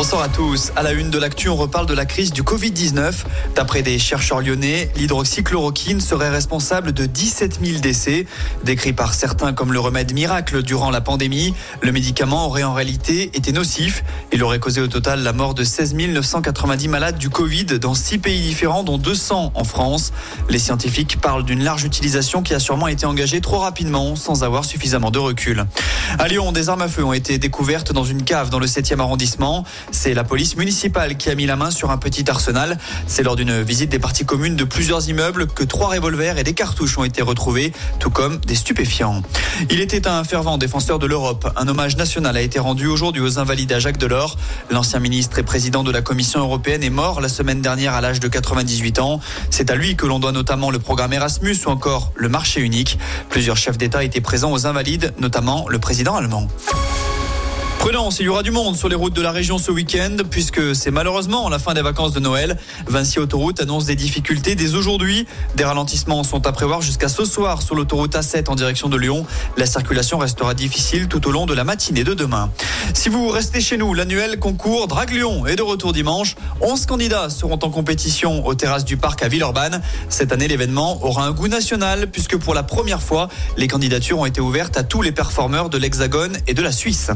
Bonsoir à tous. À la une de l'actu, on reparle de la crise du Covid-19. D'après des chercheurs lyonnais, l'hydroxychloroquine serait responsable de 17 000 décès. Décrit par certains comme le remède miracle durant la pandémie, le médicament aurait en réalité été nocif. Il aurait causé au total la mort de 16 990 malades du Covid dans six pays différents, dont 200 en France. Les scientifiques parlent d'une large utilisation qui a sûrement été engagée trop rapidement, sans avoir suffisamment de recul. À Lyon, des armes à feu ont été découvertes dans une cave dans le 7e arrondissement. C'est la police municipale qui a mis la main sur un petit arsenal. C'est lors d'une visite des parties communes de plusieurs immeubles que trois revolvers et des cartouches ont été retrouvés, tout comme des stupéfiants. Il était un fervent défenseur de l'Europe. Un hommage national a été rendu aujourd'hui aux invalides à Jacques Delors. L'ancien ministre et président de la Commission européenne est mort la semaine dernière à l'âge de 98 ans. C'est à lui que l'on doit notamment le programme Erasmus ou encore le marché unique. Plusieurs chefs d'État étaient présents aux invalides, notamment le président allemand. Prudence, il y aura du monde sur les routes de la région ce week-end puisque c'est malheureusement la fin des vacances de Noël. Vinci Autoroute annonce des difficultés dès aujourd'hui. Des ralentissements sont à prévoir jusqu'à ce soir sur l'autoroute A7 en direction de Lyon. La circulation restera difficile tout au long de la matinée de demain. Si vous restez chez nous, l'annuel concours Drague Lyon est de retour dimanche. 11 candidats seront en compétition aux terrasses du parc à Villeurbanne. Cette année, l'événement aura un goût national puisque pour la première fois, les candidatures ont été ouvertes à tous les performeurs de l'Hexagone et de la Suisse.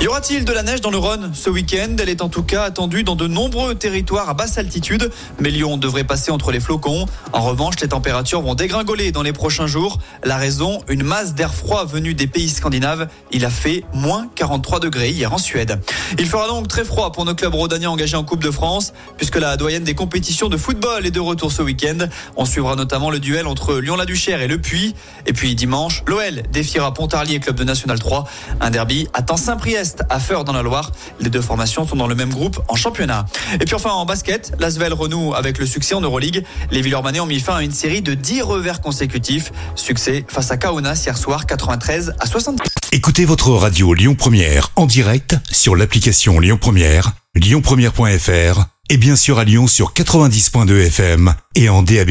Y aura-t-il de la neige dans le Rhône ce week-end? Elle est en tout cas attendue dans de nombreux territoires à basse altitude, mais Lyon devrait passer entre les flocons. En revanche, les températures vont dégringoler dans les prochains jours. La raison, une masse d'air froid venue des pays scandinaves. Il a fait moins 43 degrés hier en Suède. Il fera donc très froid pour nos clubs rhodaniens engagés en Coupe de France, puisque la doyenne des compétitions de football est de retour ce week-end. On suivra notamment le duel entre Lyon-la-Duchère et Le Puy. Et puis dimanche, l'OL défiera Pontarlier, club de National 3. Un derby à Saint-Priest à Feur dans la Loire. Les deux formations sont dans le même groupe en championnat. Et puis enfin en basket, l'Asvel renoue avec le succès en Euroleague. Les Villeurbanais ont mis fin à une série de 10 revers consécutifs. Succès face à Kaunas hier soir 93 à 60. Écoutez votre radio Lyon Première en direct sur l'application Lyon Première, lyonpremière.fr et bien sûr à Lyon sur 90.2 FM et en DAB+.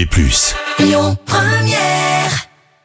Lyon Première